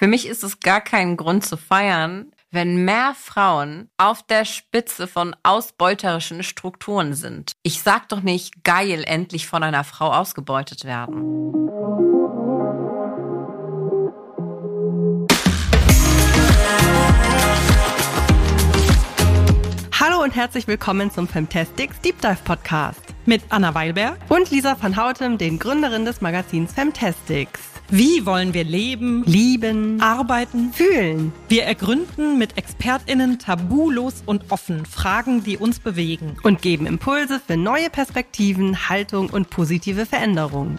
Für mich ist es gar kein Grund zu feiern, wenn mehr Frauen auf der Spitze von ausbeuterischen Strukturen sind. Ich sag doch nicht, geil, endlich von einer Frau ausgebeutet werden. Hallo und herzlich willkommen zum Femtastics Deep Dive Podcast. Mit Anna Weilberg und Lisa van Hautem, den Gründerin des Magazins Femtastics. Wie wollen wir leben, lieben, arbeiten, fühlen? Wir ergründen mit ExpertInnen tabulos und offen Fragen, die uns bewegen. Und geben Impulse für neue Perspektiven, Haltung und positive Veränderungen.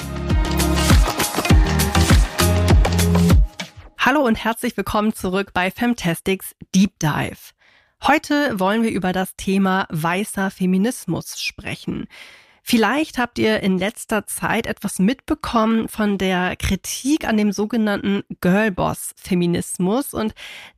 Hallo und herzlich willkommen zurück bei Femtastics Deep Dive. Heute wollen wir über das Thema weißer Feminismus sprechen. Vielleicht habt ihr in letzter Zeit etwas mitbekommen von der Kritik an dem sogenannten Girlboss-Feminismus und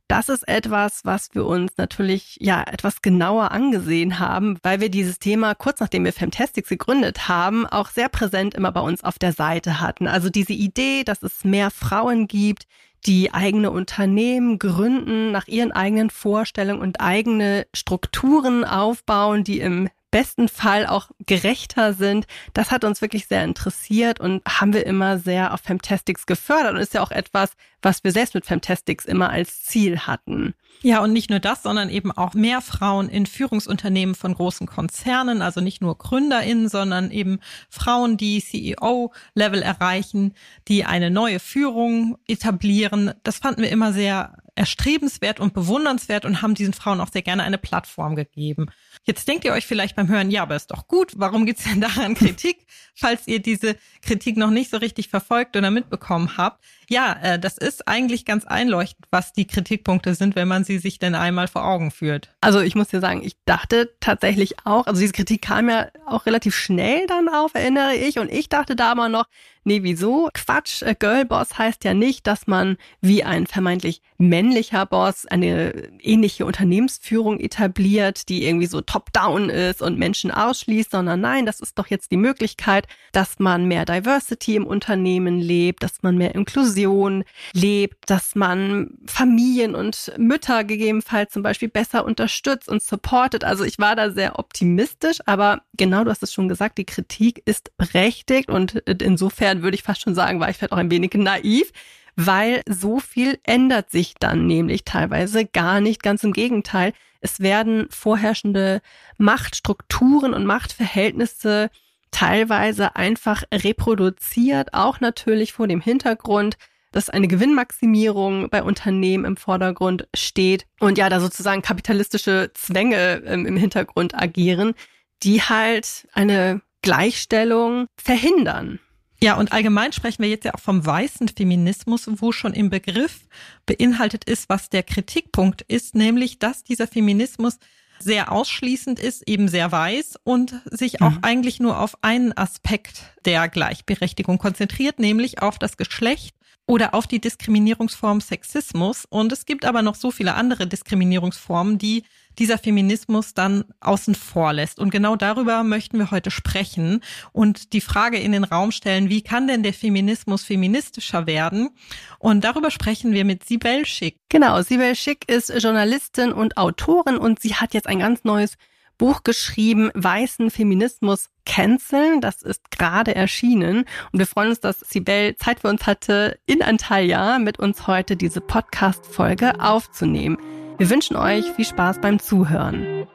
das ist etwas, was wir uns natürlich ja etwas genauer angesehen haben, weil wir dieses Thema kurz nachdem wir Femtastics gegründet haben, auch sehr präsent immer bei uns auf der Seite hatten. Also diese Idee, dass es mehr Frauen gibt, die eigene Unternehmen gründen, nach ihren eigenen Vorstellungen und eigene Strukturen aufbauen, die im besten Fall auch gerechter sind. Das hat uns wirklich sehr interessiert und haben wir immer sehr auf Femtastics gefördert und ist ja auch etwas, was wir selbst mit Femtastics immer als Ziel hatten. Ja, und nicht nur das, sondern eben auch mehr Frauen in Führungsunternehmen von großen Konzernen, also nicht nur GründerInnen, sondern eben Frauen, die CEO-Level erreichen, die eine neue Führung etablieren. Das fanden wir immer sehr erstrebenswert und bewundernswert und haben diesen Frauen auch sehr gerne eine Plattform gegeben. Jetzt denkt ihr euch vielleicht beim Hören, ja, aber ist doch gut, warum gibt's denn daran Kritik, falls ihr diese Kritik noch nicht so richtig verfolgt oder mitbekommen habt? Ja, äh, das ist eigentlich ganz einleuchtend, was die Kritikpunkte sind, wenn man sie sich denn einmal vor Augen führt. Also ich muss dir sagen, ich dachte tatsächlich auch, also diese Kritik kam ja auch relativ schnell dann auf, erinnere ich, und ich dachte da immer noch, nee, wieso? Quatsch, äh, Girlboss heißt ja nicht, dass man wie ein vermeintlich männlicher Boss eine ähnliche Unternehmensführung etabliert, die irgendwie so top-down ist und Menschen ausschließt, sondern nein, das ist doch jetzt die Möglichkeit, dass man mehr Diversity im Unternehmen lebt, dass man mehr Inklusion lebt, dass man Familien und Mütter gegebenenfalls zum Beispiel besser unterstützt und supportet. Also ich war da sehr optimistisch, aber genau, du hast es schon gesagt, die Kritik ist berechtigt und insofern würde ich fast schon sagen, war ich vielleicht auch ein wenig naiv weil so viel ändert sich dann nämlich teilweise gar nicht. Ganz im Gegenteil, es werden vorherrschende Machtstrukturen und Machtverhältnisse teilweise einfach reproduziert, auch natürlich vor dem Hintergrund, dass eine Gewinnmaximierung bei Unternehmen im Vordergrund steht und ja, da sozusagen kapitalistische Zwänge ähm, im Hintergrund agieren, die halt eine Gleichstellung verhindern. Ja, und allgemein sprechen wir jetzt ja auch vom weißen Feminismus, wo schon im Begriff beinhaltet ist, was der Kritikpunkt ist, nämlich, dass dieser Feminismus sehr ausschließend ist, eben sehr weiß und sich auch mhm. eigentlich nur auf einen Aspekt der Gleichberechtigung konzentriert, nämlich auf das Geschlecht oder auf die Diskriminierungsform Sexismus. Und es gibt aber noch so viele andere Diskriminierungsformen, die dieser Feminismus dann außen vor lässt. Und genau darüber möchten wir heute sprechen und die Frage in den Raum stellen, wie kann denn der Feminismus feministischer werden? Und darüber sprechen wir mit Sibel Schick. Genau, Sibel Schick ist Journalistin und Autorin und sie hat jetzt ein ganz neues Buch geschrieben, Weißen Feminismus canceln. Das ist gerade erschienen. Und wir freuen uns, dass Sibel Zeit für uns hatte, in Antalya mit uns heute diese Podcast-Folge aufzunehmen. Wir wünschen euch viel Spaß beim Zuhören.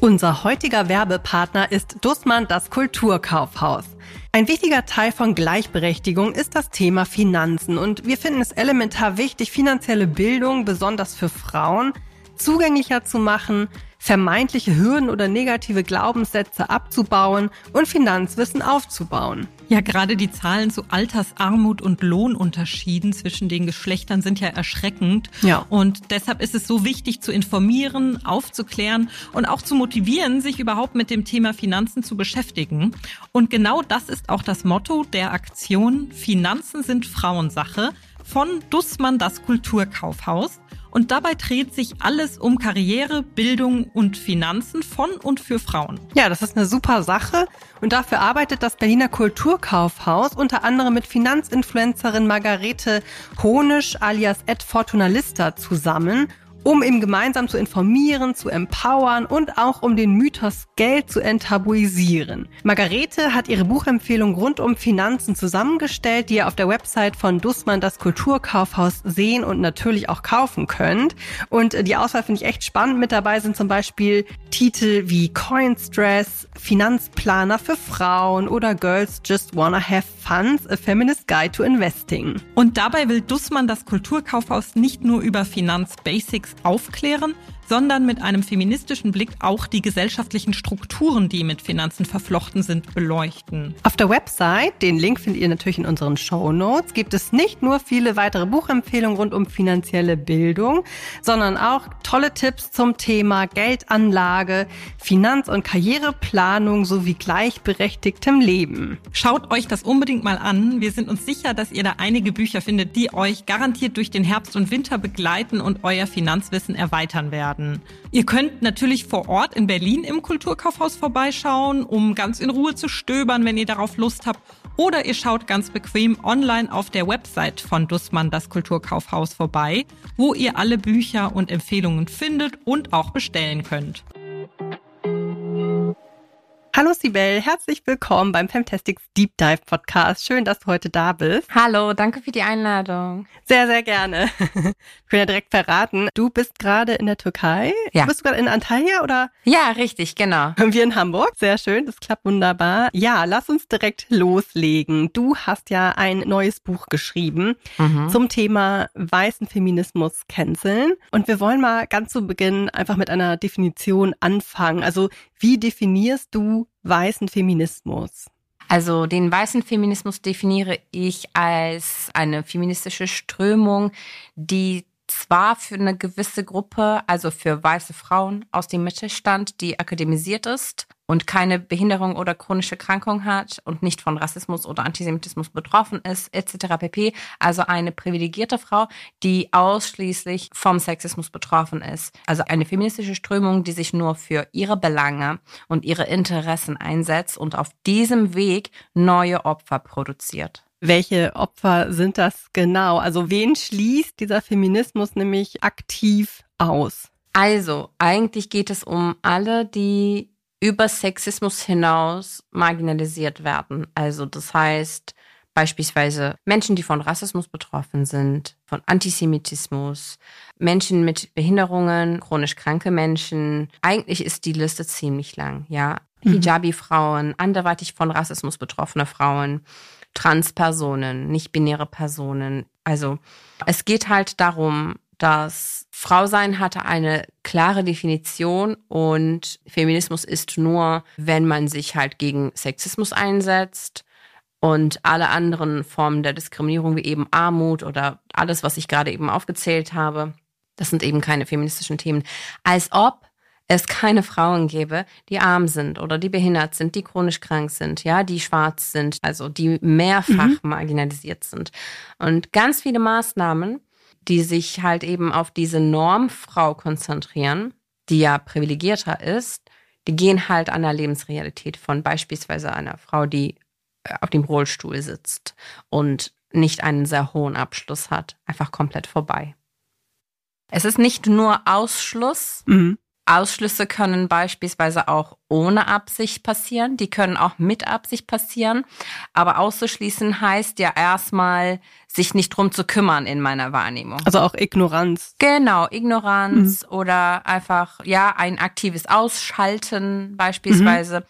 Unser heutiger Werbepartner ist Dussmann das Kulturkaufhaus. Ein wichtiger Teil von Gleichberechtigung ist das Thema Finanzen und wir finden es elementar wichtig, finanzielle Bildung, besonders für Frauen, zugänglicher zu machen, vermeintliche Hürden oder negative Glaubenssätze abzubauen und Finanzwissen aufzubauen. Ja, gerade die Zahlen zu Altersarmut und Lohnunterschieden zwischen den Geschlechtern sind ja erschreckend. Ja. Und deshalb ist es so wichtig zu informieren, aufzuklären und auch zu motivieren, sich überhaupt mit dem Thema Finanzen zu beschäftigen. Und genau das ist auch das Motto der Aktion Finanzen sind Frauensache von Dussmann das Kulturkaufhaus. Und dabei dreht sich alles um Karriere, Bildung und Finanzen von und für Frauen. Ja, das ist eine super Sache. Und dafür arbeitet das Berliner Kulturkaufhaus unter anderem mit Finanzinfluencerin Margarete Honisch alias Ed Fortunalista zusammen um eben gemeinsam zu informieren, zu empowern und auch um den Mythos Geld zu enttabuisieren. Margarete hat ihre Buchempfehlung rund um Finanzen zusammengestellt, die ihr auf der Website von Dussmann das Kulturkaufhaus sehen und natürlich auch kaufen könnt. Und die Auswahl finde ich echt spannend. Mit dabei sind zum Beispiel Titel wie Coinstress, Finanzplaner für Frauen oder Girls Just Wanna Have Funds, A Feminist Guide to Investing. Und dabei will Dussmann das Kulturkaufhaus nicht nur über Finanzbasics aufklären, sondern mit einem feministischen Blick auch die gesellschaftlichen Strukturen, die mit Finanzen verflochten sind, beleuchten. Auf der Website, den Link findet ihr natürlich in unseren Show Notes, gibt es nicht nur viele weitere Buchempfehlungen rund um finanzielle Bildung, sondern auch tolle Tipps zum Thema Geldanlage, Finanz- und Karriereplanung sowie gleichberechtigtem Leben. Schaut euch das unbedingt mal an. Wir sind uns sicher, dass ihr da einige Bücher findet, die euch garantiert durch den Herbst und Winter begleiten und euer Finanzwissen erweitern werden werden. Ihr könnt natürlich vor Ort in Berlin im Kulturkaufhaus vorbeischauen, um ganz in Ruhe zu stöbern, wenn ihr darauf Lust habt. Oder ihr schaut ganz bequem online auf der Website von Dussmann das Kulturkaufhaus vorbei, wo ihr alle Bücher und Empfehlungen findet und auch bestellen könnt. Hallo Sibel, herzlich willkommen beim Fantastics Deep Dive Podcast. Schön, dass du heute da bist. Hallo, danke für die Einladung. Sehr, sehr gerne. Ich will ja direkt verraten, du bist gerade in der Türkei. Ja. Bist du gerade in Antalya oder? Ja, richtig, genau. Wir in Hamburg. Sehr schön, das klappt wunderbar. Ja, lass uns direkt loslegen. Du hast ja ein neues Buch geschrieben Mhm. zum Thema weißen Feminismus canceln. Und wir wollen mal ganz zu Beginn einfach mit einer Definition anfangen. Also, wie definierst du weißen Feminismus? Also den weißen Feminismus definiere ich als eine feministische Strömung, die zwar für eine gewisse Gruppe, also für weiße Frauen aus dem Mittelstand, die akademisiert ist und keine Behinderung oder chronische Krankung hat und nicht von Rassismus oder Antisemitismus betroffen ist, etc. pp. Also eine privilegierte Frau, die ausschließlich vom Sexismus betroffen ist. Also eine feministische Strömung, die sich nur für ihre Belange und ihre Interessen einsetzt und auf diesem Weg neue Opfer produziert. Welche Opfer sind das genau? Also, wen schließt dieser Feminismus nämlich aktiv aus? Also, eigentlich geht es um alle, die über Sexismus hinaus marginalisiert werden. Also, das heißt beispielsweise Menschen, die von Rassismus betroffen sind, von Antisemitismus, Menschen mit Behinderungen, chronisch kranke Menschen. Eigentlich ist die Liste ziemlich lang, ja. Mhm. Hijabi-Frauen, anderweitig von Rassismus betroffene Frauen, Transpersonen, nicht-binäre Personen. Also es geht halt darum, dass Frau sein hatte eine klare Definition und Feminismus ist nur, wenn man sich halt gegen Sexismus einsetzt und alle anderen Formen der Diskriminierung wie eben Armut oder alles, was ich gerade eben aufgezählt habe, das sind eben keine feministischen Themen. Als ob es keine Frauen gäbe, die arm sind oder die behindert sind, die chronisch krank sind, ja, die schwarz sind, also die mehrfach Mhm. marginalisiert sind. Und ganz viele Maßnahmen, die sich halt eben auf diese Normfrau konzentrieren, die ja privilegierter ist, die gehen halt an der Lebensrealität von beispielsweise einer Frau, die äh, auf dem Rollstuhl sitzt und nicht einen sehr hohen Abschluss hat, einfach komplett vorbei. Es ist nicht nur Ausschluss, Mhm. Ausschlüsse können beispielsweise auch ohne Absicht passieren, die können auch mit Absicht passieren, aber auszuschließen heißt ja erstmal, sich nicht drum zu kümmern in meiner Wahrnehmung. Also auch Ignoranz. Genau, Ignoranz oder einfach, ja, ein aktives Ausschalten beispielsweise.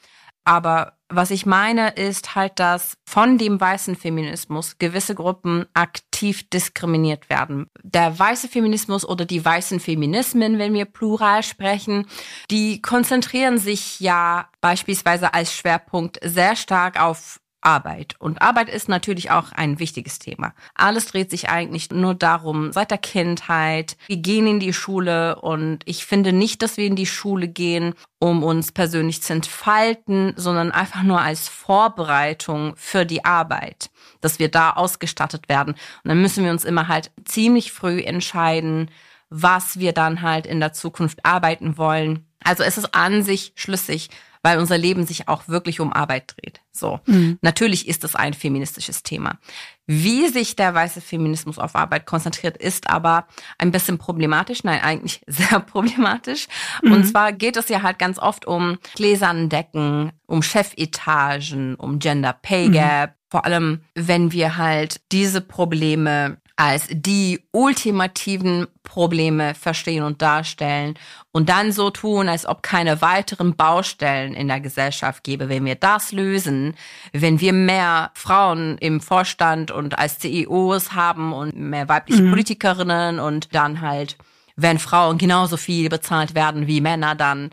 Aber was ich meine, ist halt, dass von dem weißen Feminismus gewisse Gruppen aktiv diskriminiert werden. Der weiße Feminismus oder die weißen Feminismen, wenn wir plural sprechen, die konzentrieren sich ja beispielsweise als Schwerpunkt sehr stark auf Arbeit. Und Arbeit ist natürlich auch ein wichtiges Thema. Alles dreht sich eigentlich nur darum, seit der Kindheit. Wir gehen in die Schule und ich finde nicht, dass wir in die Schule gehen, um uns persönlich zu entfalten, sondern einfach nur als Vorbereitung für die Arbeit, dass wir da ausgestattet werden. Und dann müssen wir uns immer halt ziemlich früh entscheiden, was wir dann halt in der Zukunft arbeiten wollen. Also es ist an sich schlüssig, weil unser Leben sich auch wirklich um Arbeit dreht. So. Mhm. Natürlich ist es ein feministisches Thema. Wie sich der weiße Feminismus auf Arbeit konzentriert, ist aber ein bisschen problematisch. Nein, eigentlich sehr problematisch. Mhm. Und zwar geht es ja halt ganz oft um gläsernen Decken, um Chefetagen, um Gender Pay mhm. Gap. Mhm. Vor allem, wenn wir halt diese Probleme als die ultimativen Probleme verstehen und darstellen und dann so tun, als ob keine weiteren Baustellen in der Gesellschaft gäbe. Wenn wir das lösen, wenn wir mehr Frauen im Vorstand und als CEOs haben und mehr weibliche mhm. Politikerinnen und dann halt, wenn Frauen genauso viel bezahlt werden wie Männer, dann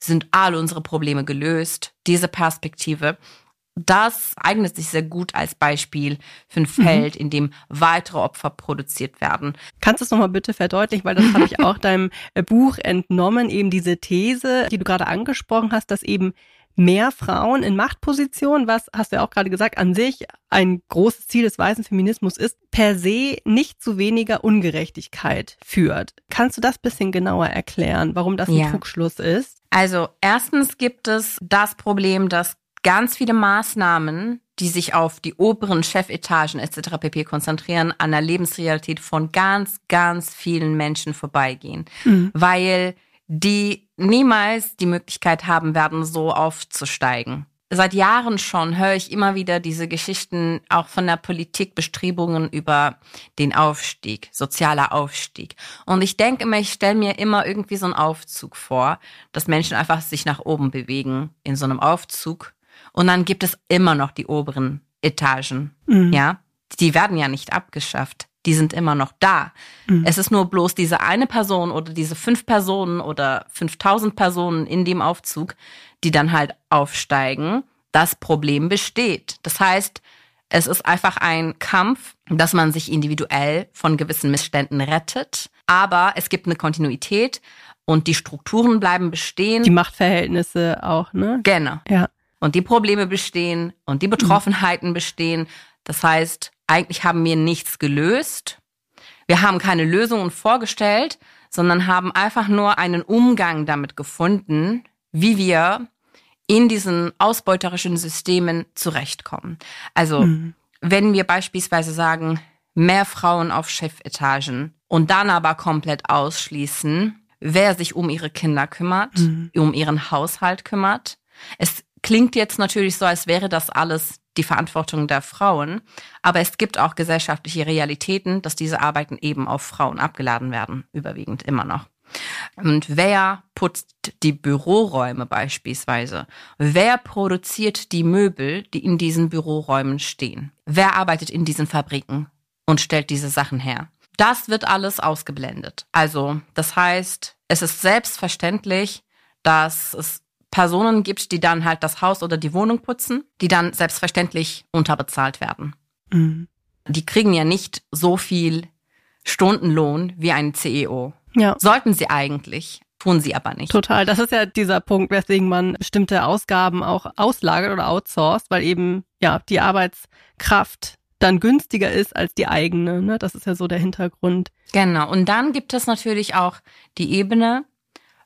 sind alle unsere Probleme gelöst. Diese Perspektive das eignet sich sehr gut als Beispiel für ein mhm. Feld, mhm. in dem weitere Opfer produziert werden. Kannst du es nochmal bitte verdeutlichen, weil das habe ich auch deinem äh, Buch entnommen, eben diese These, die du gerade angesprochen hast, dass eben mehr Frauen in Machtpositionen, was hast du ja auch gerade gesagt, an sich ein großes Ziel des weißen Feminismus ist, per se nicht zu weniger Ungerechtigkeit führt. Kannst du das bisschen genauer erklären, warum das ein ja. Trugschluss ist? Also erstens gibt es das Problem, dass ganz viele Maßnahmen, die sich auf die oberen Chefetagen etc. pp. konzentrieren, an der Lebensrealität von ganz, ganz vielen Menschen vorbeigehen, mhm. weil die niemals die Möglichkeit haben werden, so aufzusteigen. Seit Jahren schon höre ich immer wieder diese Geschichten auch von der Politik, Bestrebungen über den Aufstieg, sozialer Aufstieg. Und ich denke immer, ich stelle mir immer irgendwie so einen Aufzug vor, dass Menschen einfach sich nach oben bewegen in so einem Aufzug und dann gibt es immer noch die oberen Etagen. Mhm. Ja, die werden ja nicht abgeschafft. Die sind immer noch da. Mhm. Es ist nur bloß diese eine Person oder diese fünf Personen oder 5000 Personen in dem Aufzug, die dann halt aufsteigen. Das Problem besteht. Das heißt, es ist einfach ein Kampf, dass man sich individuell von gewissen Missständen rettet. Aber es gibt eine Kontinuität und die Strukturen bleiben bestehen. Die Machtverhältnisse auch, ne? Genau. Ja und die Probleme bestehen und die Betroffenheiten bestehen. Das heißt, eigentlich haben wir nichts gelöst. Wir haben keine Lösungen vorgestellt, sondern haben einfach nur einen Umgang damit gefunden, wie wir in diesen ausbeuterischen Systemen zurechtkommen. Also, mhm. wenn wir beispielsweise sagen, mehr Frauen auf Chefetagen und dann aber komplett ausschließen, wer sich um ihre Kinder kümmert, mhm. um ihren Haushalt kümmert. Es klingt jetzt natürlich so, als wäre das alles die Verantwortung der Frauen, aber es gibt auch gesellschaftliche Realitäten, dass diese Arbeiten eben auf Frauen abgeladen werden, überwiegend immer noch. Und wer putzt die Büroräume beispielsweise? Wer produziert die Möbel, die in diesen Büroräumen stehen? Wer arbeitet in diesen Fabriken und stellt diese Sachen her? Das wird alles ausgeblendet. Also, das heißt, es ist selbstverständlich, dass es Personen gibt, die dann halt das Haus oder die Wohnung putzen, die dann selbstverständlich unterbezahlt werden. Mhm. Die kriegen ja nicht so viel Stundenlohn wie ein CEO. Ja. Sollten sie eigentlich, tun sie aber nicht. Total. Das ist ja dieser Punkt, weswegen man bestimmte Ausgaben auch auslagert oder outsourced, weil eben ja die Arbeitskraft dann günstiger ist als die eigene. Ne? Das ist ja so der Hintergrund. Genau. Und dann gibt es natürlich auch die Ebene,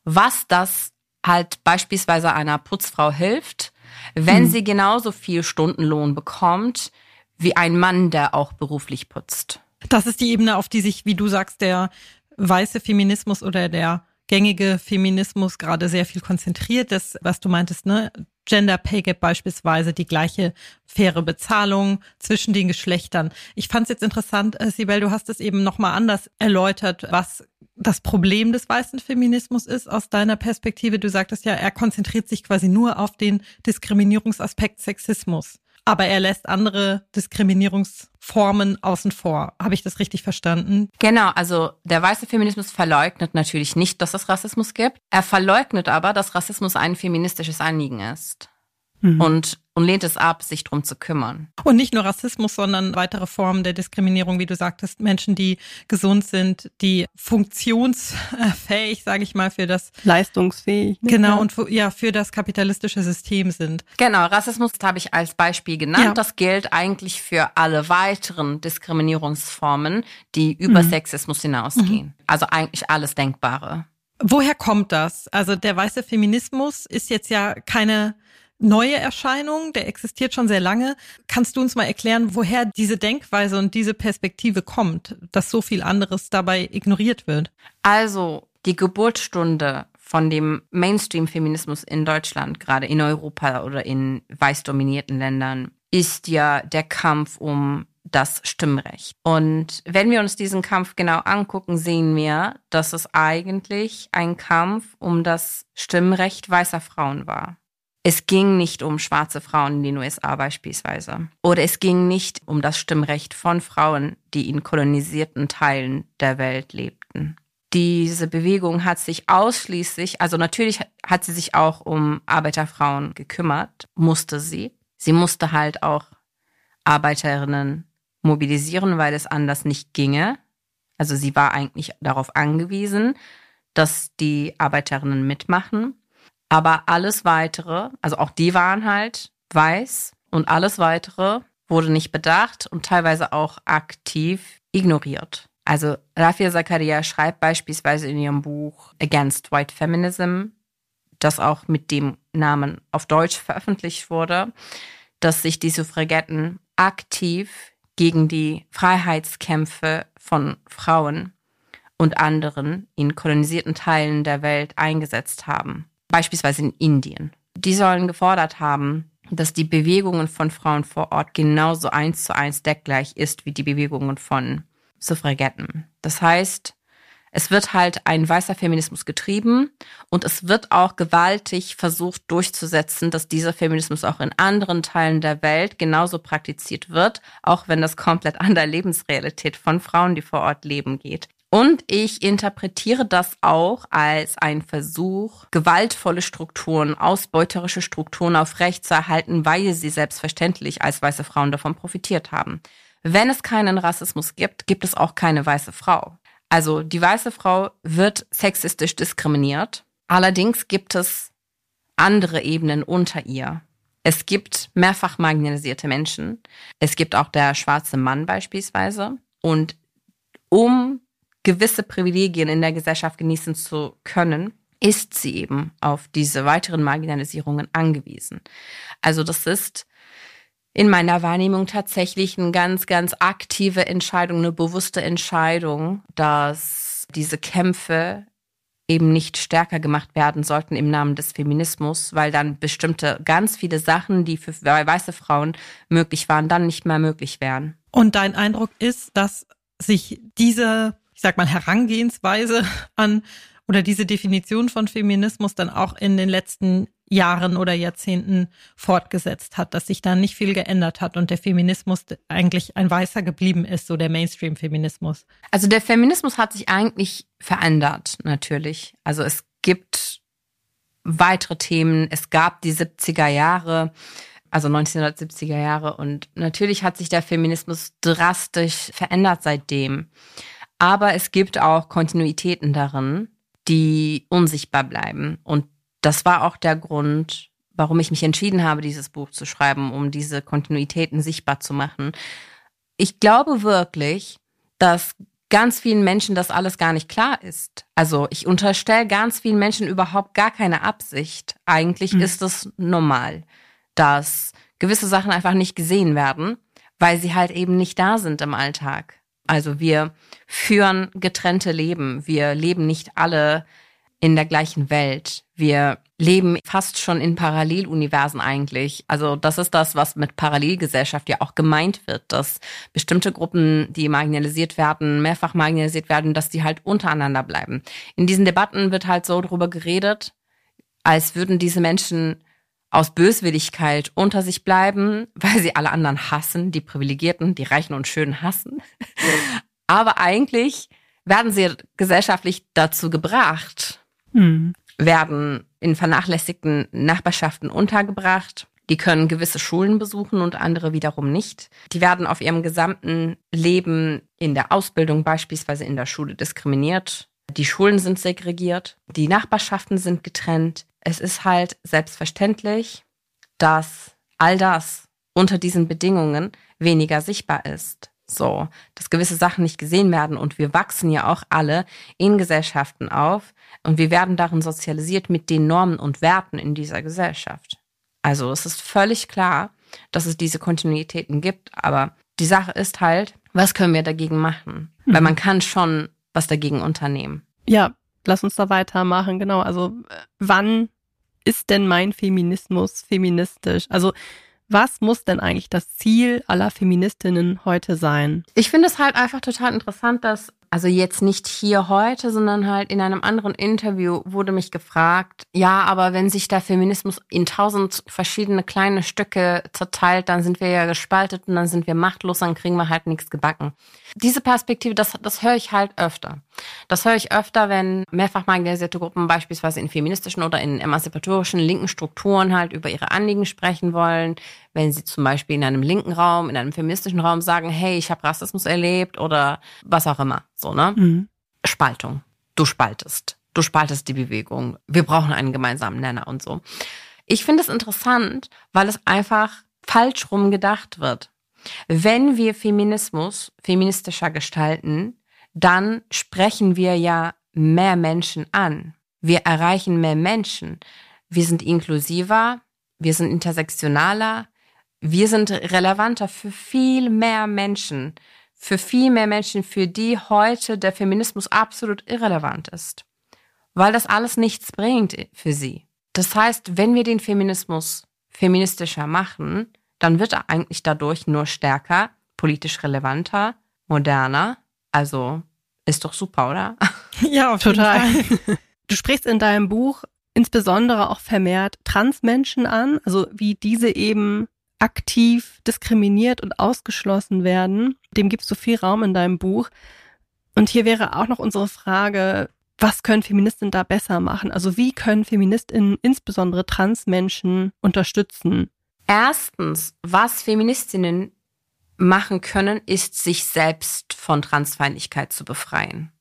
was das halt beispielsweise einer Putzfrau hilft, wenn hm. sie genauso viel Stundenlohn bekommt wie ein Mann, der auch beruflich putzt. Das ist die Ebene, auf die sich, wie du sagst, der weiße Feminismus oder der gängige Feminismus gerade sehr viel konzentriert. Das, was du meintest, ne? Gender Pay Gap beispielsweise, die gleiche faire Bezahlung zwischen den Geschlechtern. Ich fand es jetzt interessant, äh, Sibel, du hast es eben nochmal anders erläutert, was das Problem des weißen Feminismus ist aus deiner Perspektive. Du sagtest ja, er konzentriert sich quasi nur auf den Diskriminierungsaspekt Sexismus. Aber er lässt andere Diskriminierungsformen außen vor. Habe ich das richtig verstanden? Genau, also der weiße Feminismus verleugnet natürlich nicht, dass es Rassismus gibt. Er verleugnet aber, dass Rassismus ein feministisches Anliegen ist. Mhm. Und und lehnt es ab, sich drum zu kümmern. Und nicht nur Rassismus, sondern weitere Formen der Diskriminierung, wie du sagtest, Menschen, die gesund sind, die funktionsfähig, sage ich mal, für das leistungsfähig. Genau und für, ja für das kapitalistische System sind. Genau, Rassismus habe ich als Beispiel genannt. Ja. Das gilt eigentlich für alle weiteren Diskriminierungsformen, die über mhm. Sexismus hinausgehen. Mhm. Also eigentlich alles Denkbare. Woher kommt das? Also der weiße Feminismus ist jetzt ja keine neue Erscheinung, der existiert schon sehr lange. Kannst du uns mal erklären, woher diese Denkweise und diese Perspektive kommt, dass so viel anderes dabei ignoriert wird? Also die Geburtsstunde von dem Mainstream-Feminismus in Deutschland, gerade in Europa oder in weiß dominierten Ländern, ist ja der Kampf um das Stimmrecht. Und wenn wir uns diesen Kampf genau angucken, sehen wir, dass es eigentlich ein Kampf um das Stimmrecht weißer Frauen war. Es ging nicht um schwarze Frauen in den USA beispielsweise. Oder es ging nicht um das Stimmrecht von Frauen, die in kolonisierten Teilen der Welt lebten. Diese Bewegung hat sich ausschließlich, also natürlich hat sie sich auch um Arbeiterfrauen gekümmert, musste sie. Sie musste halt auch Arbeiterinnen mobilisieren, weil es anders nicht ginge. Also sie war eigentlich darauf angewiesen, dass die Arbeiterinnen mitmachen. Aber alles weitere, also auch die waren halt weiß und alles weitere wurde nicht bedacht und teilweise auch aktiv ignoriert. Also Rafia Zakaria schreibt beispielsweise in ihrem Buch Against White Feminism, das auch mit dem Namen auf Deutsch veröffentlicht wurde, dass sich die Suffragetten aktiv gegen die Freiheitskämpfe von Frauen und anderen in kolonisierten Teilen der Welt eingesetzt haben beispielsweise in Indien. Die sollen gefordert haben, dass die Bewegungen von Frauen vor Ort genauso eins zu eins deckgleich ist wie die Bewegungen von Suffragetten. Das heißt, es wird halt ein weißer Feminismus getrieben und es wird auch gewaltig versucht durchzusetzen, dass dieser Feminismus auch in anderen Teilen der Welt genauso praktiziert wird, auch wenn das komplett an der Lebensrealität von Frauen, die vor Ort leben, geht. Und ich interpretiere das auch als ein Versuch, gewaltvolle Strukturen, ausbeuterische Strukturen aufrechtzuerhalten, weil sie selbstverständlich als weiße Frauen davon profitiert haben. Wenn es keinen Rassismus gibt, gibt es auch keine weiße Frau. Also die weiße Frau wird sexistisch diskriminiert. Allerdings gibt es andere Ebenen unter ihr. Es gibt mehrfach marginalisierte Menschen. Es gibt auch der schwarze Mann beispielsweise. Und um gewisse Privilegien in der Gesellschaft genießen zu können, ist sie eben auf diese weiteren Marginalisierungen angewiesen. Also das ist in meiner Wahrnehmung tatsächlich eine ganz, ganz aktive Entscheidung, eine bewusste Entscheidung, dass diese Kämpfe eben nicht stärker gemacht werden sollten im Namen des Feminismus, weil dann bestimmte ganz viele Sachen, die für weiße Frauen möglich waren, dann nicht mehr möglich wären. Und dein Eindruck ist, dass sich diese ich sag mal, Herangehensweise an oder diese Definition von Feminismus dann auch in den letzten Jahren oder Jahrzehnten fortgesetzt hat, dass sich da nicht viel geändert hat und der Feminismus eigentlich ein weißer geblieben ist, so der Mainstream-Feminismus. Also der Feminismus hat sich eigentlich verändert, natürlich. Also es gibt weitere Themen. Es gab die 70er Jahre, also 1970er Jahre und natürlich hat sich der Feminismus drastisch verändert seitdem. Aber es gibt auch Kontinuitäten darin, die unsichtbar bleiben. Und das war auch der Grund, warum ich mich entschieden habe, dieses Buch zu schreiben, um diese Kontinuitäten sichtbar zu machen. Ich glaube wirklich, dass ganz vielen Menschen das alles gar nicht klar ist. Also ich unterstelle ganz vielen Menschen überhaupt gar keine Absicht. Eigentlich mhm. ist es normal, dass gewisse Sachen einfach nicht gesehen werden, weil sie halt eben nicht da sind im Alltag. Also wir führen getrennte Leben. Wir leben nicht alle in der gleichen Welt. Wir leben fast schon in Paralleluniversen eigentlich. Also das ist das, was mit Parallelgesellschaft ja auch gemeint wird, dass bestimmte Gruppen, die marginalisiert werden, mehrfach marginalisiert werden, dass die halt untereinander bleiben. In diesen Debatten wird halt so drüber geredet, als würden diese Menschen aus Böswilligkeit unter sich bleiben, weil sie alle anderen hassen, die Privilegierten, die Reichen und Schönen hassen. Aber eigentlich werden sie gesellschaftlich dazu gebracht, mhm. werden in vernachlässigten Nachbarschaften untergebracht Die können gewisse Schulen besuchen und andere wiederum nicht. Die werden auf ihrem gesamten Leben in der Ausbildung beispielsweise in der Schule diskriminiert. Die Schulen sind segregiert. Die Nachbarschaften sind getrennt. Es ist halt selbstverständlich, dass all das unter diesen Bedingungen weniger sichtbar ist. So, dass gewisse Sachen nicht gesehen werden und wir wachsen ja auch alle in Gesellschaften auf und wir werden darin sozialisiert mit den Normen und Werten in dieser Gesellschaft. Also es ist völlig klar, dass es diese Kontinuitäten gibt, aber die Sache ist halt, was können wir dagegen machen? Mhm. Weil man kann schon was dagegen unternehmen. Ja, lass uns da weitermachen, genau. Also wann ist denn mein Feminismus feministisch? Also was muss denn eigentlich das Ziel aller Feministinnen heute sein? Ich finde es halt einfach total interessant, dass also jetzt nicht hier heute, sondern halt in einem anderen Interview wurde mich gefragt, ja, aber wenn sich der Feminismus in tausend verschiedene kleine Stücke zerteilt, dann sind wir ja gespaltet und dann sind wir machtlos, dann kriegen wir halt nichts gebacken. Diese Perspektive, das, das höre ich halt öfter. Das höre ich öfter, wenn mehrfach marginalisierte Gruppen beispielsweise in feministischen oder in emanzipatorischen linken Strukturen halt über ihre Anliegen sprechen wollen, wenn sie zum Beispiel in einem linken Raum, in einem feministischen Raum sagen, hey, ich habe Rassismus erlebt oder was auch immer. So, ne? Mhm. Spaltung. Du spaltest. Du spaltest die Bewegung. Wir brauchen einen gemeinsamen Nenner und so. Ich finde es interessant, weil es einfach falsch rum gedacht wird. Wenn wir Feminismus feministischer gestalten, dann sprechen wir ja mehr Menschen an. Wir erreichen mehr Menschen. Wir sind inklusiver, wir sind intersektionaler, wir sind relevanter für viel mehr Menschen, für viel mehr Menschen, für die heute der Feminismus absolut irrelevant ist, weil das alles nichts bringt für sie. Das heißt, wenn wir den Feminismus feministischer machen, dann wird er eigentlich dadurch nur stärker, politisch relevanter, moderner. Also ist doch super, oder? Ja, total. Du sprichst in deinem Buch insbesondere auch vermehrt Transmenschen an, also wie diese eben aktiv diskriminiert und ausgeschlossen werden. Dem gibst du viel Raum in deinem Buch. Und hier wäre auch noch unsere Frage, was können Feministinnen da besser machen? Also wie können Feministinnen insbesondere Transmenschen unterstützen? Erstens, was Feministinnen machen können, ist, sich selbst von Transfeindlichkeit zu befreien.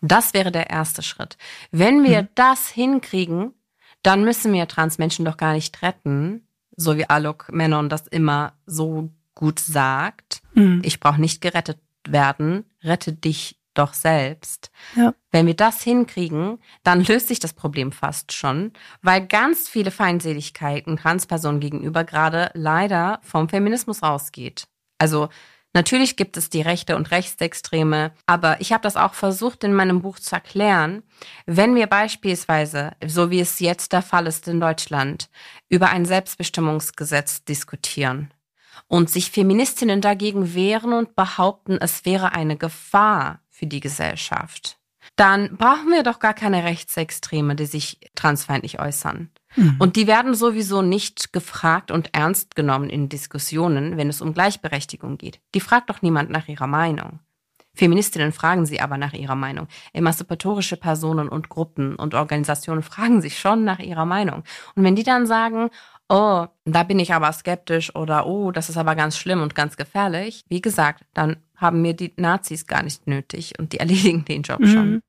Das wäre der erste Schritt. Wenn wir mhm. das hinkriegen, dann müssen wir Transmenschen doch gar nicht retten, so wie Alok Menon das immer so gut sagt. Mhm. Ich brauche nicht gerettet werden, rette dich doch selbst. Ja. Wenn wir das hinkriegen, dann löst sich das Problem fast schon, weil ganz viele Feindseligkeiten Transpersonen gegenüber gerade leider vom Feminismus ausgeht. Also Natürlich gibt es die Rechte und Rechtsextreme, aber ich habe das auch versucht in meinem Buch zu erklären. Wenn wir beispielsweise, so wie es jetzt der Fall ist in Deutschland, über ein Selbstbestimmungsgesetz diskutieren und sich Feministinnen dagegen wehren und behaupten, es wäre eine Gefahr für die Gesellschaft, dann brauchen wir doch gar keine Rechtsextreme, die sich transfeindlich äußern. Mhm. Und die werden sowieso nicht gefragt und ernst genommen in Diskussionen, wenn es um Gleichberechtigung geht. Die fragt doch niemand nach ihrer Meinung. Feministinnen fragen sie aber nach ihrer Meinung. Emanzipatorische Personen und Gruppen und Organisationen fragen sich schon nach ihrer Meinung. Und wenn die dann sagen, oh, da bin ich aber skeptisch oder oh, das ist aber ganz schlimm und ganz gefährlich, wie gesagt, dann haben mir die Nazis gar nicht nötig und die erledigen den Job mhm. schon.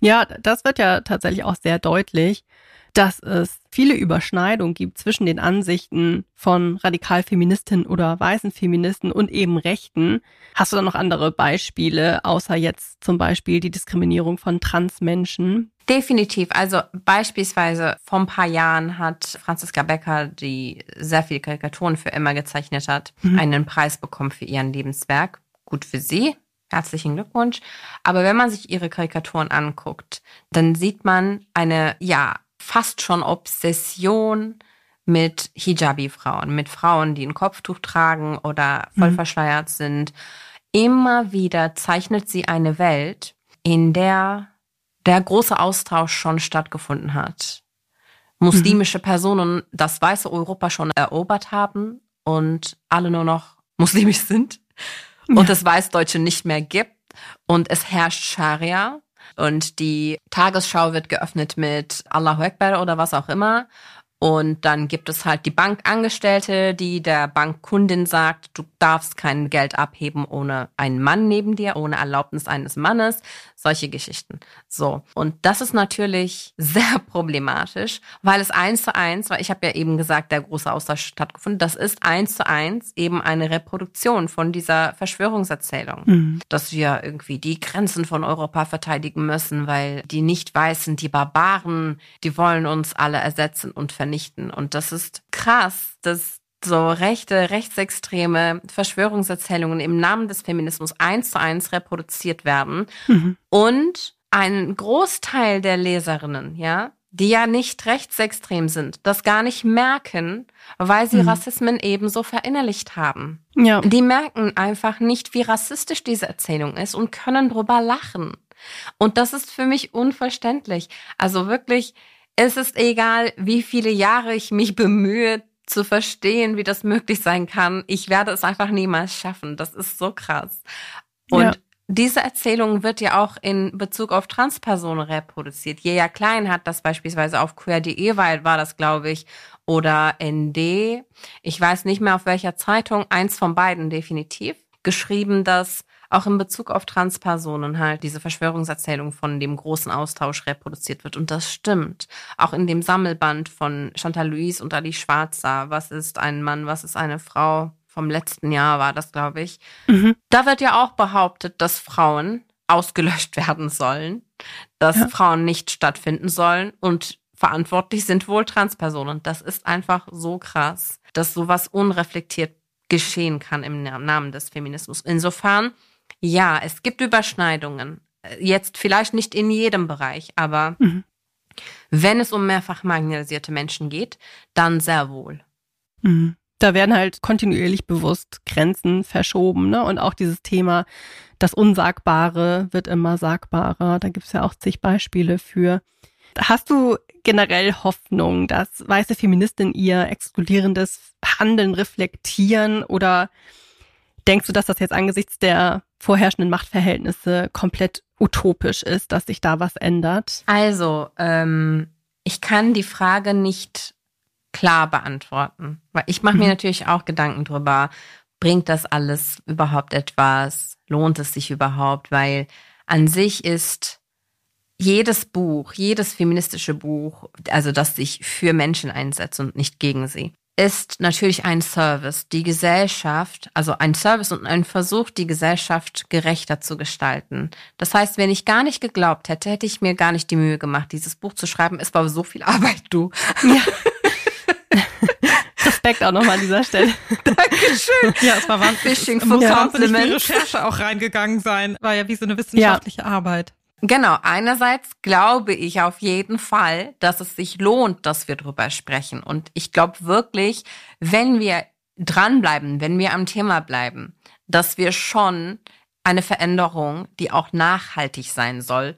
Ja, das wird ja tatsächlich auch sehr deutlich dass es viele Überschneidungen gibt zwischen den Ansichten von Radikalfeministinnen oder weißen Feministen und eben Rechten. Hast du da noch andere Beispiele, außer jetzt zum Beispiel die Diskriminierung von Transmenschen? Definitiv. Also beispielsweise vor ein paar Jahren hat Franziska Becker, die sehr viele Karikaturen für Emma gezeichnet hat, mhm. einen Preis bekommen für ihren Lebenswerk. Gut für sie. Herzlichen Glückwunsch. Aber wenn man sich ihre Karikaturen anguckt, dann sieht man eine, ja, fast schon Obsession mit Hijabi-Frauen, mit Frauen, die ein Kopftuch tragen oder voll mhm. verschleiert sind. Immer wieder zeichnet sie eine Welt, in der der große Austausch schon stattgefunden hat. Muslimische mhm. Personen das weiße Europa schon erobert haben und alle nur noch muslimisch sind ja. und es Weißdeutsche nicht mehr gibt und es herrscht Scharia und die Tagesschau wird geöffnet mit Allahu Akbar oder was auch immer. Und dann gibt es halt die Bankangestellte, die der Bankkundin sagt, du darfst kein Geld abheben ohne einen Mann neben dir, ohne Erlaubnis eines Mannes. Solche Geschichten. So. Und das ist natürlich sehr problematisch, weil es eins zu eins, weil ich habe ja eben gesagt, der große Austausch stattgefunden, das ist eins zu eins eben eine Reproduktion von dieser Verschwörungserzählung, mhm. dass wir irgendwie die Grenzen von Europa verteidigen müssen, weil die Nicht-Weißen, die Barbaren, die wollen uns alle ersetzen und vernichten. Und das ist krass, dass so rechte, rechtsextreme Verschwörungserzählungen im Namen des Feminismus eins zu eins reproduziert werden. Mhm. Und ein Großteil der Leserinnen, ja, die ja nicht rechtsextrem sind, das gar nicht merken, weil sie mhm. Rassismen ebenso verinnerlicht haben. Ja. Die merken einfach nicht, wie rassistisch diese Erzählung ist und können drüber lachen. Und das ist für mich unverständlich. Also wirklich, es ist egal, wie viele Jahre ich mich bemühe, zu verstehen, wie das möglich sein kann. Ich werde es einfach niemals schaffen. Das ist so krass. Und ja. diese Erzählung wird ja auch in Bezug auf Transpersonen reproduziert. Jeja Klein hat das beispielsweise auf queer.de, weil war das, glaube ich, oder ND. Ich weiß nicht mehr auf welcher Zeitung, eins von beiden definitiv, geschrieben, dass auch in Bezug auf Transpersonen halt diese Verschwörungserzählung von dem großen Austausch reproduziert wird. Und das stimmt. Auch in dem Sammelband von Chantal Louise und Ali Schwarzer, was ist ein Mann, was ist eine Frau, vom letzten Jahr war das, glaube ich. Mhm. Da wird ja auch behauptet, dass Frauen ausgelöscht werden sollen, dass ja. Frauen nicht stattfinden sollen und verantwortlich sind wohl Transpersonen. Das ist einfach so krass, dass sowas unreflektiert geschehen kann im Namen des Feminismus. Insofern ja, es gibt Überschneidungen. Jetzt vielleicht nicht in jedem Bereich, aber mhm. wenn es um mehrfach marginalisierte Menschen geht, dann sehr wohl. Mhm. Da werden halt kontinuierlich bewusst Grenzen verschoben, ne? Und auch dieses Thema, das Unsagbare wird immer sagbarer. Da gibt es ja auch zig Beispiele für. Hast du generell Hoffnung, dass weiße Feministinnen ihr exkludierendes Handeln reflektieren oder denkst du, dass das jetzt angesichts der vorherrschenden Machtverhältnisse komplett utopisch ist, dass sich da was ändert? Also, ähm, ich kann die Frage nicht klar beantworten, weil ich mache mir mhm. natürlich auch Gedanken drüber, bringt das alles überhaupt etwas? Lohnt es sich überhaupt? Weil an sich ist jedes Buch, jedes feministische Buch, also das sich für Menschen einsetzt und nicht gegen sie, ist natürlich ein Service, die Gesellschaft, also ein Service und ein Versuch, die Gesellschaft gerechter zu gestalten. Das heißt, wenn ich gar nicht geglaubt hätte, hätte ich mir gar nicht die Mühe gemacht, dieses Buch zu schreiben. Es war so viel Arbeit, du. Ja. Respekt auch nochmal an dieser Stelle. Dankeschön. Ja, es war wahnsinnig, Fishing for muss Compliment. Recherche auch reingegangen sein. War ja wie so eine wissenschaftliche ja. Arbeit. Genau, einerseits glaube ich auf jeden Fall, dass es sich lohnt, dass wir drüber sprechen. Und ich glaube wirklich, wenn wir dranbleiben, wenn wir am Thema bleiben, dass wir schon eine Veränderung, die auch nachhaltig sein soll,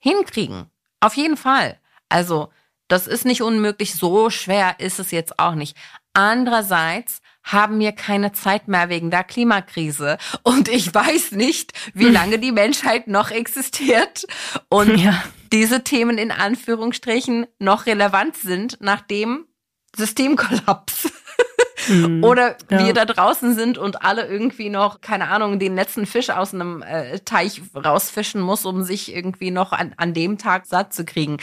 hinkriegen. Auf jeden Fall. Also, das ist nicht unmöglich, so schwer ist es jetzt auch nicht. Andererseits haben wir keine Zeit mehr wegen der Klimakrise. Und ich weiß nicht, wie lange die Menschheit noch existiert und ja. diese Themen in Anführungsstrichen noch relevant sind nach dem Systemkollaps. Mhm. Oder ja. wir da draußen sind und alle irgendwie noch, keine Ahnung, den letzten Fisch aus einem äh, Teich rausfischen muss, um sich irgendwie noch an, an dem Tag satt zu kriegen.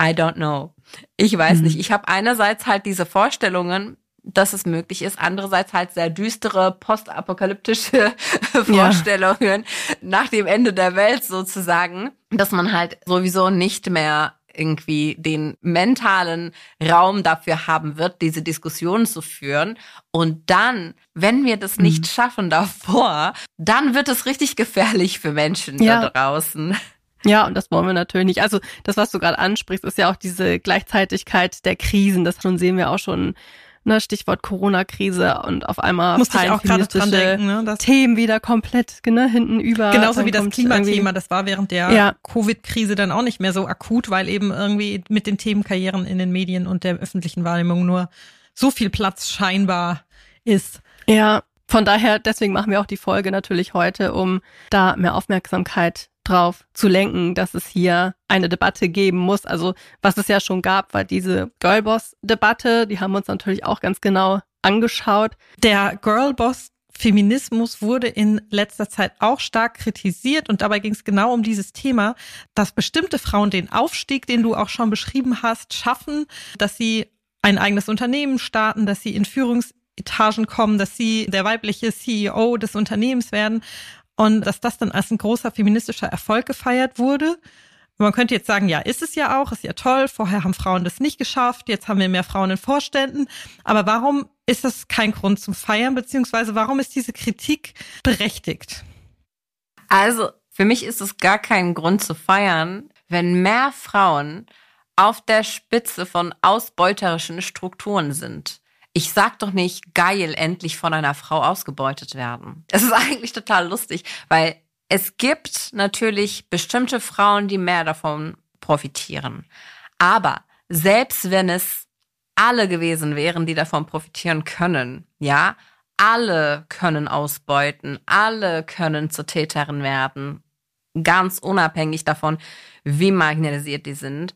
I don't know. Ich weiß mhm. nicht. Ich habe einerseits halt diese Vorstellungen, dass es möglich ist. Andererseits halt sehr düstere postapokalyptische Vorstellungen ja. nach dem Ende der Welt sozusagen, dass man halt sowieso nicht mehr irgendwie den mentalen Raum dafür haben wird, diese Diskussion zu führen. Und dann, wenn wir das nicht mhm. schaffen davor, dann wird es richtig gefährlich für Menschen ja. da draußen. Ja, und das wollen wir natürlich nicht. Also das, was du gerade ansprichst, ist ja auch diese Gleichzeitigkeit der Krisen. Das schon sehen wir auch schon ne, Stichwort Corona-Krise und auf einmal Musste ich auch gerade dran denken, ne, Themen wieder komplett ne, hinten über. Genauso wie das Klimathema, das war während der ja. Covid-Krise dann auch nicht mehr so akut, weil eben irgendwie mit den Themenkarrieren in den Medien und der öffentlichen Wahrnehmung nur so viel Platz scheinbar ist. Ja, von daher, deswegen machen wir auch die Folge natürlich heute, um da mehr Aufmerksamkeit drauf zu lenken, dass es hier eine Debatte geben muss. Also was es ja schon gab, war diese Girlboss-Debatte. Die haben wir uns natürlich auch ganz genau angeschaut. Der Girlboss Feminismus wurde in letzter Zeit auch stark kritisiert und dabei ging es genau um dieses Thema, dass bestimmte Frauen den Aufstieg, den du auch schon beschrieben hast, schaffen, dass sie ein eigenes Unternehmen starten, dass sie in Führungsetagen kommen, dass sie der weibliche CEO des Unternehmens werden und dass das dann als ein großer feministischer Erfolg gefeiert wurde. Man könnte jetzt sagen, ja, ist es ja auch, ist ja toll. Vorher haben Frauen das nicht geschafft, jetzt haben wir mehr Frauen in Vorständen. Aber warum ist das kein Grund zum Feiern, beziehungsweise warum ist diese Kritik berechtigt? Also, für mich ist es gar kein Grund zu feiern, wenn mehr Frauen auf der Spitze von ausbeuterischen Strukturen sind. Ich sag doch nicht, geil, endlich von einer Frau ausgebeutet werden. Es ist eigentlich total lustig, weil es gibt natürlich bestimmte Frauen, die mehr davon profitieren. Aber selbst wenn es alle gewesen wären, die davon profitieren können, ja, alle können ausbeuten, alle können zur Täterin werden, ganz unabhängig davon, wie marginalisiert die sind,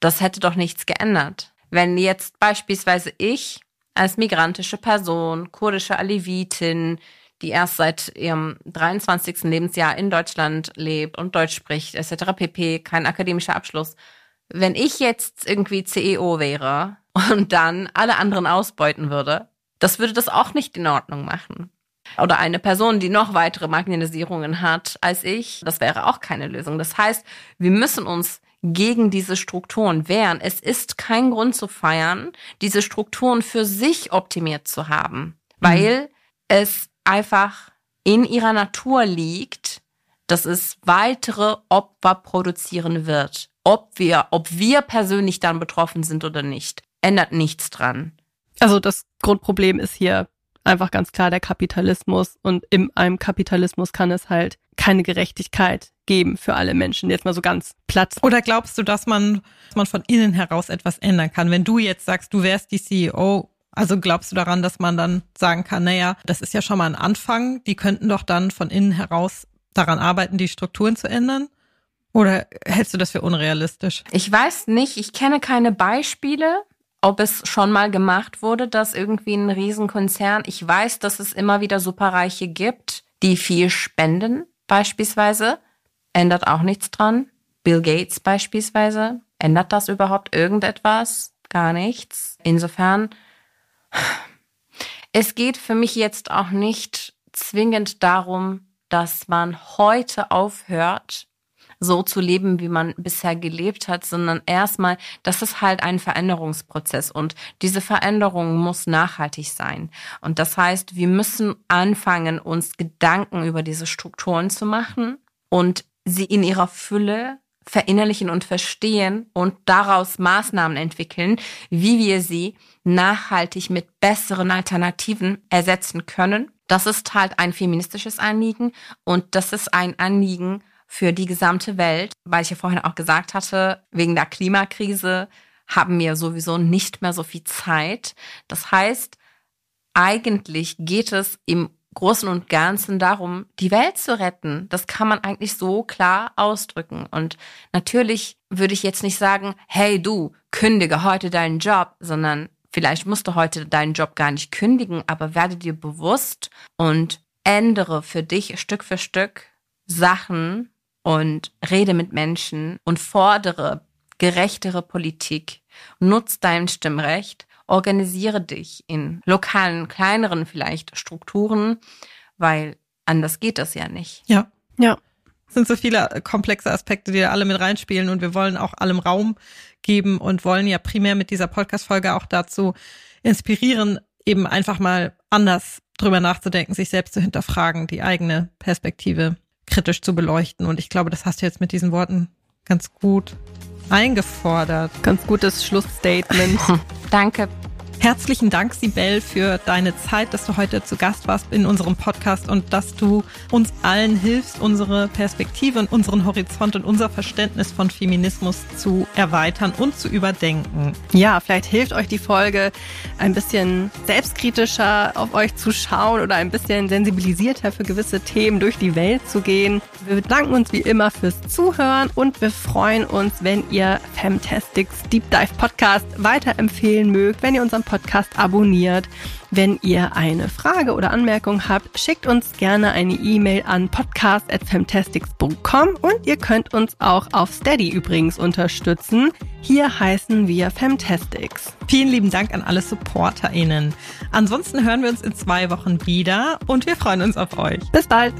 das hätte doch nichts geändert. Wenn jetzt beispielsweise ich als migrantische Person, kurdische Alevitin, die erst seit ihrem 23. Lebensjahr in Deutschland lebt und Deutsch spricht, etc. pp, kein akademischer Abschluss. Wenn ich jetzt irgendwie CEO wäre und dann alle anderen ausbeuten würde, das würde das auch nicht in Ordnung machen. Oder eine Person, die noch weitere Marginalisierungen hat als ich, das wäre auch keine Lösung. Das heißt, wir müssen uns gegen diese Strukturen wehren. Es ist kein Grund zu feiern, diese Strukturen für sich optimiert zu haben, weil mhm. es einfach in ihrer Natur liegt, dass es weitere Opfer produzieren wird. Ob wir, ob wir persönlich dann betroffen sind oder nicht, ändert nichts dran. Also das Grundproblem ist hier einfach ganz klar der Kapitalismus und in einem Kapitalismus kann es halt keine Gerechtigkeit geben für alle Menschen. Jetzt mal so ganz platt. Oder glaubst du, dass man, dass man von innen heraus etwas ändern kann? Wenn du jetzt sagst, du wärst die CEO, also glaubst du daran, dass man dann sagen kann, naja, das ist ja schon mal ein Anfang, die könnten doch dann von innen heraus daran arbeiten, die Strukturen zu ändern? Oder hältst du das für unrealistisch? Ich weiß nicht, ich kenne keine Beispiele, ob es schon mal gemacht wurde, dass irgendwie ein Riesenkonzern, ich weiß, dass es immer wieder Superreiche gibt, die viel spenden, beispielsweise, ändert auch nichts dran. Bill Gates beispielsweise, ändert das überhaupt irgendetwas? Gar nichts. Insofern, es geht für mich jetzt auch nicht zwingend darum, dass man heute aufhört, so zu leben, wie man bisher gelebt hat, sondern erstmal, das ist halt ein Veränderungsprozess und diese Veränderung muss nachhaltig sein. Und das heißt, wir müssen anfangen, uns Gedanken über diese Strukturen zu machen und sie in ihrer Fülle verinnerlichen und verstehen und daraus Maßnahmen entwickeln, wie wir sie nachhaltig mit besseren Alternativen ersetzen können. Das ist halt ein feministisches Anliegen und das ist ein Anliegen für die gesamte Welt, weil ich ja vorhin auch gesagt hatte, wegen der Klimakrise haben wir sowieso nicht mehr so viel Zeit. Das heißt, eigentlich geht es im Großen und Ganzen darum, die Welt zu retten. Das kann man eigentlich so klar ausdrücken. Und natürlich würde ich jetzt nicht sagen, hey du, kündige heute deinen Job, sondern vielleicht musst du heute deinen Job gar nicht kündigen, aber werde dir bewusst und ändere für dich Stück für Stück Sachen, und rede mit Menschen und fordere gerechtere Politik. Nutz dein Stimmrecht, organisiere dich in lokalen, kleineren vielleicht Strukturen, weil anders geht das ja nicht. Ja, ja. Es sind so viele komplexe Aspekte, die da alle mit reinspielen und wir wollen auch allem Raum geben und wollen ja primär mit dieser Podcast-Folge auch dazu inspirieren, eben einfach mal anders drüber nachzudenken, sich selbst zu hinterfragen, die eigene Perspektive kritisch zu beleuchten. Und ich glaube, das hast du jetzt mit diesen Worten ganz gut eingefordert. Ganz gutes Schlussstatement. Danke. Herzlichen Dank, Sibel, für deine Zeit, dass du heute zu Gast warst in unserem Podcast und dass du uns allen hilfst, unsere Perspektive und unseren Horizont und unser Verständnis von Feminismus zu erweitern und zu überdenken. Ja, vielleicht hilft euch die Folge ein bisschen selbstkritischer auf euch zu schauen oder ein bisschen sensibilisierter für gewisse Themen durch die Welt zu gehen. Wir bedanken uns wie immer fürs Zuhören und wir freuen uns, wenn ihr Femtastics Deep Dive Podcast weiterempfehlen mögt, wenn ihr unseren Podcast abonniert. Wenn ihr eine Frage oder Anmerkung habt, schickt uns gerne eine E-Mail an podcast.femtastics.com und ihr könnt uns auch auf Steady übrigens unterstützen. Hier heißen wir Femtastics. Vielen lieben Dank an alle SupporterInnen. Ansonsten hören wir uns in zwei Wochen wieder und wir freuen uns auf euch. Bis bald.